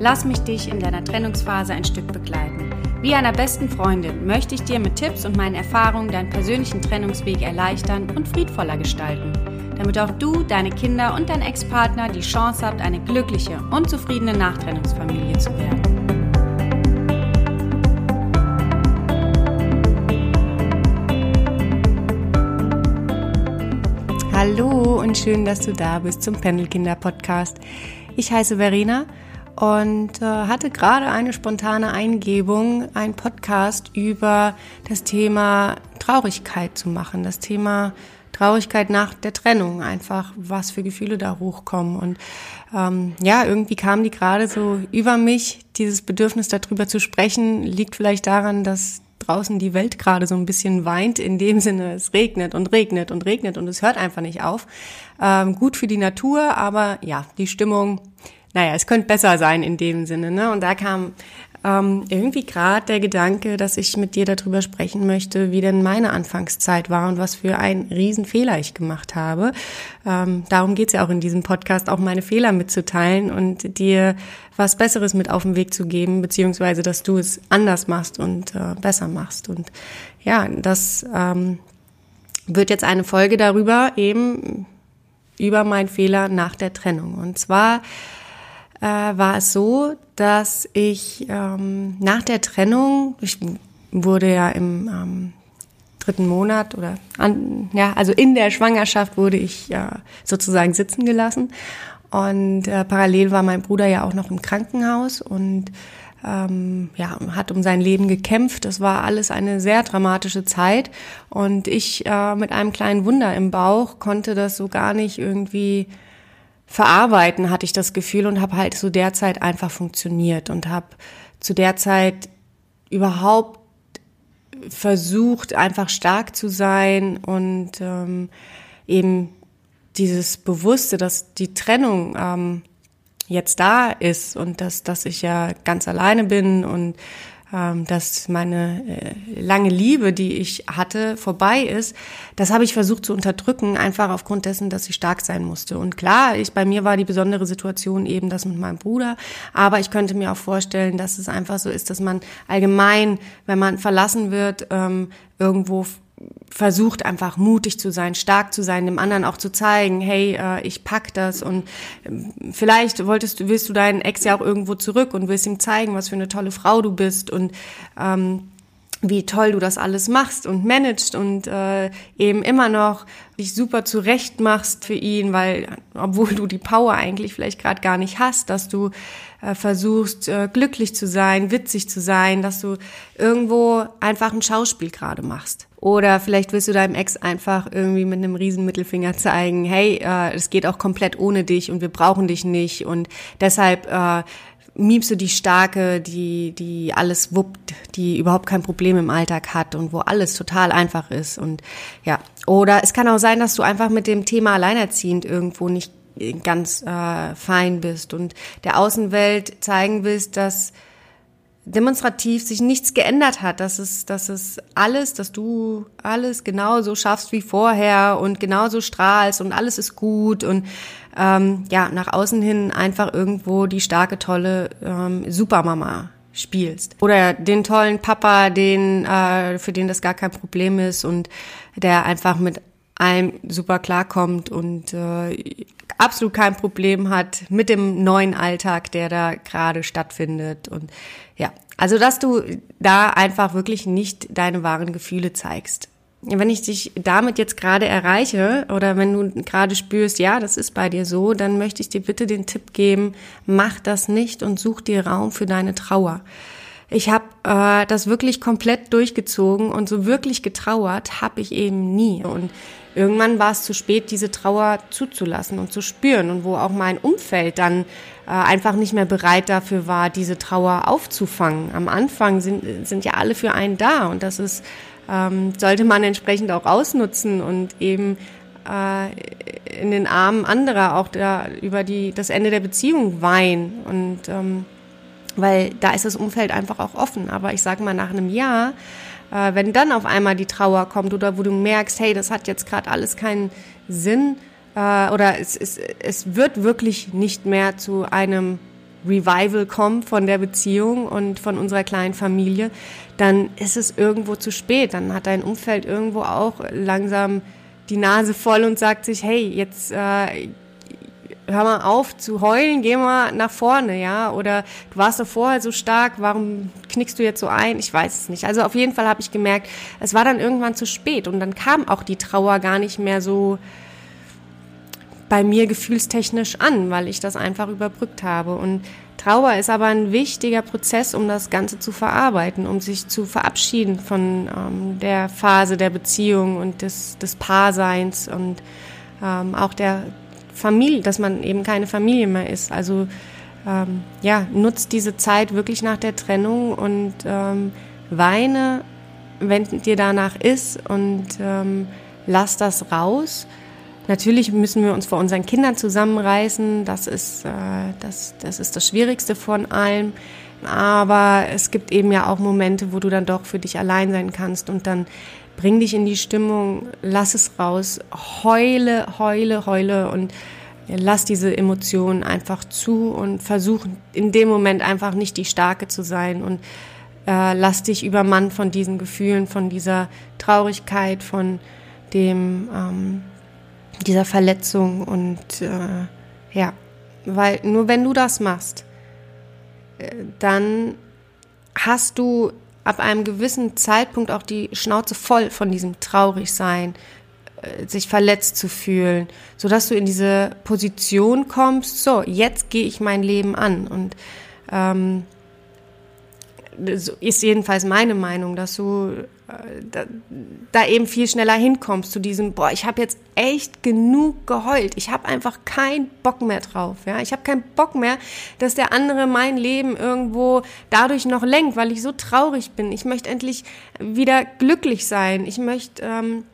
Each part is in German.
Lass mich dich in deiner Trennungsphase ein Stück begleiten. Wie einer besten Freundin möchte ich dir mit Tipps und meinen Erfahrungen deinen persönlichen Trennungsweg erleichtern und friedvoller gestalten, damit auch du, deine Kinder und dein Ex-Partner die Chance habt, eine glückliche und zufriedene Nachtrennungsfamilie zu werden. Hallo und schön, dass du da bist zum Pendelkinder Podcast. Ich heiße Verena und äh, hatte gerade eine spontane Eingebung, einen Podcast über das Thema Traurigkeit zu machen, das Thema Traurigkeit nach der Trennung, einfach was für Gefühle da hochkommen. Und ähm, ja, irgendwie kam die gerade so über mich. Dieses Bedürfnis darüber zu sprechen, liegt vielleicht daran, dass draußen die Welt gerade so ein bisschen weint, in dem Sinne, es regnet und regnet und regnet und es hört einfach nicht auf. Ähm, gut für die Natur, aber ja, die Stimmung naja, es könnte besser sein in dem Sinne. Ne? Und da kam ähm, irgendwie gerade der Gedanke, dass ich mit dir darüber sprechen möchte, wie denn meine Anfangszeit war und was für einen Riesenfehler ich gemacht habe. Ähm, darum geht's ja auch in diesem Podcast, auch meine Fehler mitzuteilen und dir was Besseres mit auf den Weg zu geben, beziehungsweise dass du es anders machst und äh, besser machst. Und ja, das ähm, wird jetzt eine Folge darüber, eben über meinen Fehler nach der Trennung. Und zwar äh, war es so, dass ich ähm, nach der Trennung, ich wurde ja im ähm, dritten Monat oder an, ja, also in der Schwangerschaft wurde ich ja sozusagen sitzen gelassen. Und äh, parallel war mein Bruder ja auch noch im Krankenhaus und ähm, ja, hat um sein Leben gekämpft. Das war alles eine sehr dramatische Zeit. Und ich äh, mit einem kleinen Wunder im Bauch konnte das so gar nicht irgendwie verarbeiten, hatte ich das Gefühl und habe halt zu der Zeit einfach funktioniert und habe zu der Zeit überhaupt versucht, einfach stark zu sein und ähm, eben dieses Bewusste, dass die Trennung ähm, jetzt da ist und dass, dass ich ja ganz alleine bin und dass meine äh, lange Liebe, die ich hatte, vorbei ist, das habe ich versucht zu unterdrücken, einfach aufgrund dessen, dass ich stark sein musste. Und klar, ich, bei mir war die besondere Situation eben das mit meinem Bruder, aber ich könnte mir auch vorstellen, dass es einfach so ist, dass man allgemein, wenn man verlassen wird, ähm, irgendwo versucht einfach mutig zu sein, stark zu sein, dem anderen auch zu zeigen, hey, äh, ich pack das und ähm, vielleicht wolltest du, willst du deinen Ex ja auch irgendwo zurück und willst ihm zeigen, was für eine tolle Frau du bist und ähm, wie toll du das alles machst und managst und äh, eben immer noch dich super zurecht machst für ihn, weil obwohl du die Power eigentlich vielleicht gerade gar nicht hast, dass du äh, versuchst äh, glücklich zu sein, witzig zu sein, dass du irgendwo einfach ein Schauspiel gerade machst. Oder vielleicht willst du deinem Ex einfach irgendwie mit einem riesen Mittelfinger zeigen, hey, äh, es geht auch komplett ohne dich und wir brauchen dich nicht und deshalb äh, miebst du die Starke, die, die alles wuppt, die überhaupt kein Problem im Alltag hat und wo alles total einfach ist und ja. Oder es kann auch sein, dass du einfach mit dem Thema alleinerziehend irgendwo nicht ganz äh, fein bist und der Außenwelt zeigen willst, dass demonstrativ sich nichts geändert hat, dass es, dass es alles, dass du alles genauso schaffst wie vorher und genauso strahlst und alles ist gut und ähm, ja, nach außen hin einfach irgendwo die starke, tolle ähm, Supermama spielst. Oder den tollen Papa, den, äh, für den das gar kein Problem ist und der einfach mit allem super klarkommt und äh, absolut kein Problem hat mit dem neuen Alltag, der da gerade stattfindet. Und ja, also dass du da einfach wirklich nicht deine wahren Gefühle zeigst. Wenn ich dich damit jetzt gerade erreiche oder wenn du gerade spürst, ja, das ist bei dir so, dann möchte ich dir bitte den Tipp geben, mach das nicht und such dir Raum für deine Trauer. Ich habe äh, das wirklich komplett durchgezogen und so wirklich getrauert habe ich eben nie. Und irgendwann war es zu spät, diese Trauer zuzulassen und zu spüren und wo auch mein Umfeld dann äh, einfach nicht mehr bereit dafür war, diese Trauer aufzufangen. Am Anfang sind, sind ja alle für einen da und das ist, ähm, sollte man entsprechend auch ausnutzen und eben äh, in den Armen anderer auch da über die, das Ende der Beziehung weinen und ähm, weil da ist das Umfeld einfach auch offen. Aber ich sage mal, nach einem Jahr, äh, wenn dann auf einmal die Trauer kommt oder wo du merkst, hey, das hat jetzt gerade alles keinen Sinn äh, oder es, es, es wird wirklich nicht mehr zu einem Revival kommen von der Beziehung und von unserer kleinen Familie, dann ist es irgendwo zu spät. Dann hat dein Umfeld irgendwo auch langsam die Nase voll und sagt sich, hey, jetzt äh, hör mal auf zu heulen, geh mal nach vorne, ja? Oder du warst doch vorher so stark, warum knickst du jetzt so ein? Ich weiß es nicht. Also auf jeden Fall habe ich gemerkt, es war dann irgendwann zu spät und dann kam auch die Trauer gar nicht mehr so bei mir gefühlstechnisch an, weil ich das einfach überbrückt habe. Und Trauer ist aber ein wichtiger Prozess, um das Ganze zu verarbeiten, um sich zu verabschieden von ähm, der Phase der Beziehung und des, des Paarseins und ähm, auch der Familie, dass man eben keine Familie mehr ist. Also ähm, ja, nutzt diese Zeit wirklich nach der Trennung und ähm, weine, wenn dir danach ist und ähm, lass das raus. Natürlich müssen wir uns vor unseren Kindern zusammenreißen. Das ist, äh, das, das ist das Schwierigste von allem. Aber es gibt eben ja auch Momente, wo du dann doch für dich allein sein kannst und dann bring dich in die Stimmung, lass es raus, heule, heule, heule und lass diese Emotionen einfach zu und versuch in dem Moment einfach nicht die Starke zu sein und äh, lass dich übermannen von diesen Gefühlen, von dieser Traurigkeit, von dem, ähm, dieser Verletzung und äh, ja, weil nur wenn du das machst, dann hast du ab einem gewissen Zeitpunkt auch die Schnauze voll von diesem Traurigsein, äh, sich verletzt zu fühlen, so dass du in diese Position kommst, so, jetzt gehe ich mein Leben an. Und ähm, ist jedenfalls meine Meinung, dass du äh, da, da eben viel schneller hinkommst zu diesem, boah, ich habe jetzt echt genug geheult. Ich habe einfach keinen Bock mehr drauf. Ja? Ich habe keinen Bock mehr, dass der andere mein Leben irgendwo dadurch noch lenkt, weil ich so traurig bin. Ich möchte endlich wieder glücklich sein. Ich möchte... Ähm,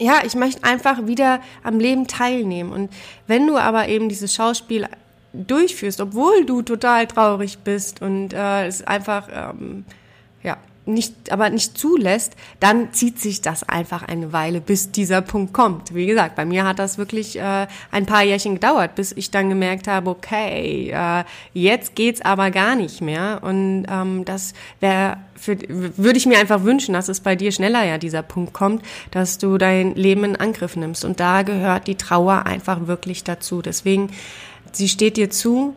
ja, ich möchte einfach wieder am Leben teilnehmen. Und wenn du aber eben dieses Schauspiel durchführst, obwohl du total traurig bist und äh, es einfach ähm, ja nicht, aber nicht zulässt, dann zieht sich das einfach eine Weile, bis dieser Punkt kommt. Wie gesagt, bei mir hat das wirklich äh, ein paar Jährchen gedauert, bis ich dann gemerkt habe, okay, äh, jetzt geht's aber gar nicht mehr. Und ähm, das wäre würde ich mir einfach wünschen, dass es bei dir schneller ja dieser Punkt kommt, dass du dein Leben in Angriff nimmst. Und da gehört die Trauer einfach wirklich dazu. Deswegen, sie steht dir zu,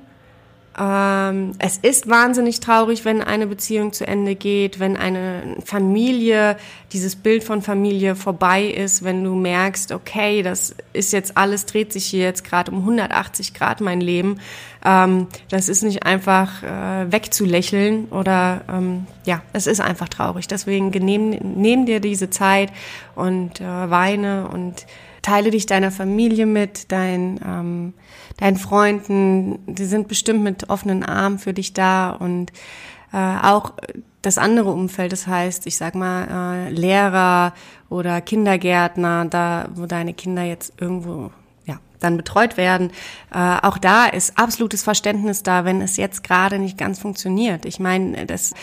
ähm, es ist wahnsinnig traurig, wenn eine Beziehung zu Ende geht, wenn eine Familie, dieses Bild von Familie vorbei ist, wenn du merkst, okay, das ist jetzt alles, dreht sich hier jetzt gerade um 180 Grad mein Leben. Ähm, das ist nicht einfach äh, wegzulächeln oder ähm, ja, es ist einfach traurig. Deswegen nehm, nehm dir diese Zeit und äh, weine und teile dich deiner Familie mit, dein, ähm, deinen Freunden. Die sind bestimmt mit offenen Armen für dich da und äh, auch das andere Umfeld, das heißt, ich sag mal, äh, Lehrer oder Kindergärtner, da wo deine Kinder jetzt irgendwo dann betreut werden. Äh, auch da ist absolutes Verständnis da, wenn es jetzt gerade nicht ganz funktioniert. Ich meine, das,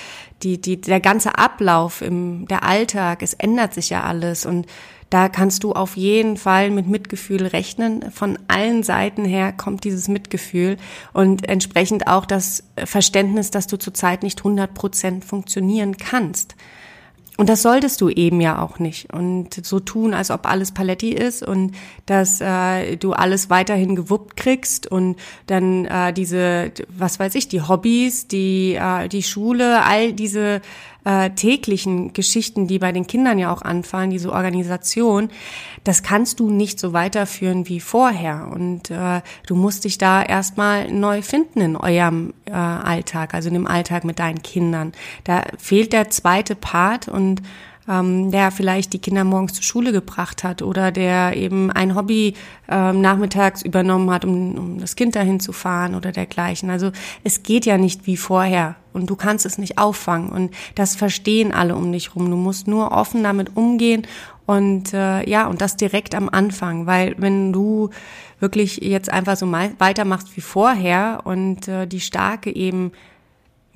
die, die, der ganze Ablauf im, der Alltag, es ändert sich ja alles und da kannst du auf jeden Fall mit Mitgefühl rechnen. Von allen Seiten her kommt dieses Mitgefühl und entsprechend auch das Verständnis, dass du zurzeit nicht 100 Prozent funktionieren kannst. Und das solltest du eben ja auch nicht. Und so tun, als ob alles Paletti ist und dass äh, du alles weiterhin gewuppt kriegst und dann äh, diese, was weiß ich, die Hobbys, die, äh, die Schule, all diese äh, täglichen Geschichten, die bei den Kindern ja auch anfallen, diese Organisation, das kannst du nicht so weiterführen wie vorher. Und äh, du musst dich da erstmal neu finden in eurem äh, Alltag, also in dem Alltag mit deinen Kindern. Da fehlt der zweite Part und ähm, der vielleicht die Kinder morgens zur Schule gebracht hat oder der eben ein Hobby ähm, nachmittags übernommen hat, um, um das Kind dahin zu fahren oder dergleichen. Also es geht ja nicht wie vorher und du kannst es nicht auffangen und das verstehen alle um dich rum. Du musst nur offen damit umgehen und äh, ja, und das direkt am Anfang, weil wenn du wirklich jetzt einfach so weitermachst wie vorher und äh, die Starke eben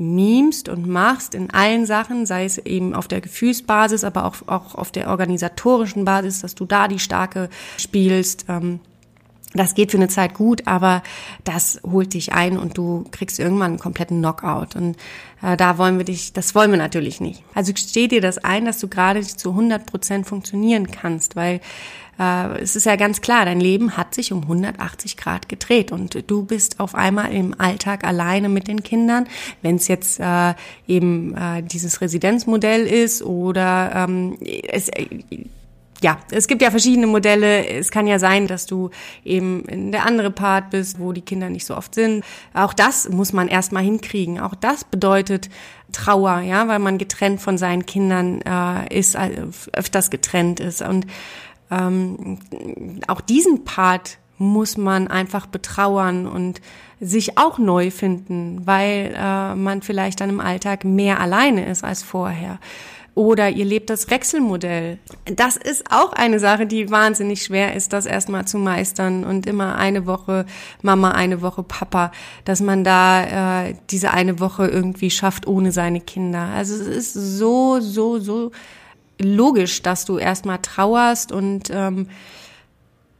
memst und machst in allen Sachen, sei es eben auf der Gefühlsbasis, aber auch, auch auf der organisatorischen Basis, dass du da die Starke spielst. Ähm, das geht für eine Zeit gut, aber das holt dich ein und du kriegst irgendwann einen kompletten Knockout. Und äh, da wollen wir dich, das wollen wir natürlich nicht. Also steh dir das ein, dass du gerade nicht zu 100 Prozent funktionieren kannst, weil äh, es ist ja ganz klar, dein Leben hat sich um 180 Grad gedreht und du bist auf einmal im Alltag alleine mit den Kindern. Wenn es jetzt äh, eben äh, dieses Residenzmodell ist oder ähm, es äh, ja, es gibt ja verschiedene Modelle. Es kann ja sein, dass du eben in der andere Part bist, wo die Kinder nicht so oft sind. Auch das muss man erstmal hinkriegen. Auch das bedeutet Trauer, ja, weil man getrennt von seinen Kindern äh, ist, äh, öfters getrennt ist. Und ähm, auch diesen Part muss man einfach betrauern und sich auch neu finden, weil äh, man vielleicht dann im Alltag mehr alleine ist als vorher. Oder ihr lebt das Wechselmodell. Das ist auch eine Sache, die wahnsinnig schwer ist, das erstmal zu meistern und immer eine Woche Mama, eine Woche Papa, dass man da äh, diese eine Woche irgendwie schafft ohne seine Kinder. Also es ist so, so, so logisch, dass du erstmal trauerst und ähm,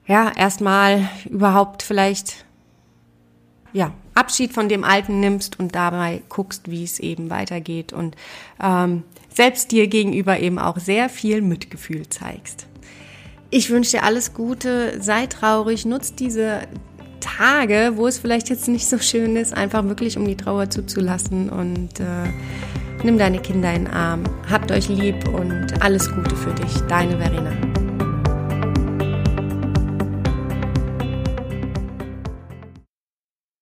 ja, erstmal überhaupt vielleicht ja, Abschied von dem Alten nimmst und dabei guckst, wie es eben weitergeht und ähm, selbst dir gegenüber eben auch sehr viel Mitgefühl zeigst. Ich wünsche dir alles Gute, sei traurig, nutz diese Tage, wo es vielleicht jetzt nicht so schön ist, einfach wirklich um die Trauer zuzulassen und äh, Nimm deine Kinder in den Arm, habt euch lieb und alles Gute für dich. Deine Verena.